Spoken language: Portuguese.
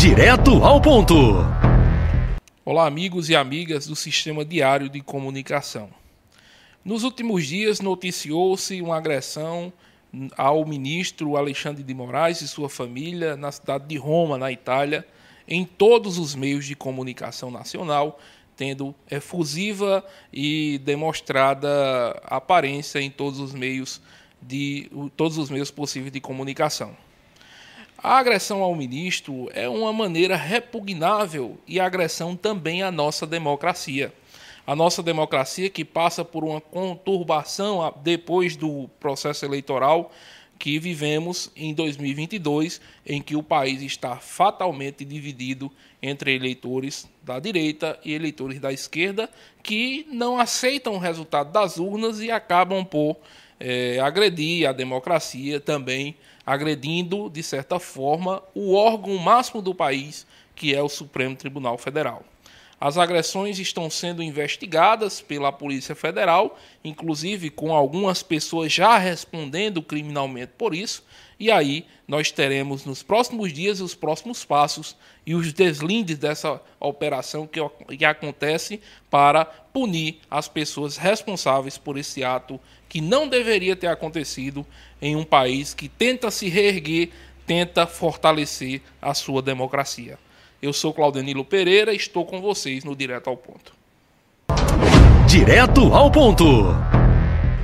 Direto ao ponto. Olá, amigos e amigas do Sistema Diário de Comunicação. Nos últimos dias noticiou-se uma agressão ao ministro Alexandre de Moraes e sua família na cidade de Roma, na Itália, em todos os meios de comunicação nacional, tendo efusiva e demonstrada aparência em todos os meios de todos os meios possíveis de comunicação. A agressão ao ministro é uma maneira repugnável e agressão também à nossa democracia. A nossa democracia que passa por uma conturbação depois do processo eleitoral que vivemos em 2022, em que o país está fatalmente dividido entre eleitores da direita e eleitores da esquerda que não aceitam o resultado das urnas e acabam por é, agredir a democracia também, agredindo, de certa forma, o órgão máximo do país, que é o Supremo Tribunal Federal. As agressões estão sendo investigadas pela Polícia Federal, inclusive com algumas pessoas já respondendo criminalmente por isso. E aí nós teremos nos próximos dias os próximos passos e os deslindes dessa operação que, que acontece para punir as pessoas responsáveis por esse ato que não deveria ter acontecido em um país que tenta se reerguer, tenta fortalecer a sua democracia. Eu sou Claudenilo Pereira e estou com vocês no Direto ao Ponto. Direto ao Ponto.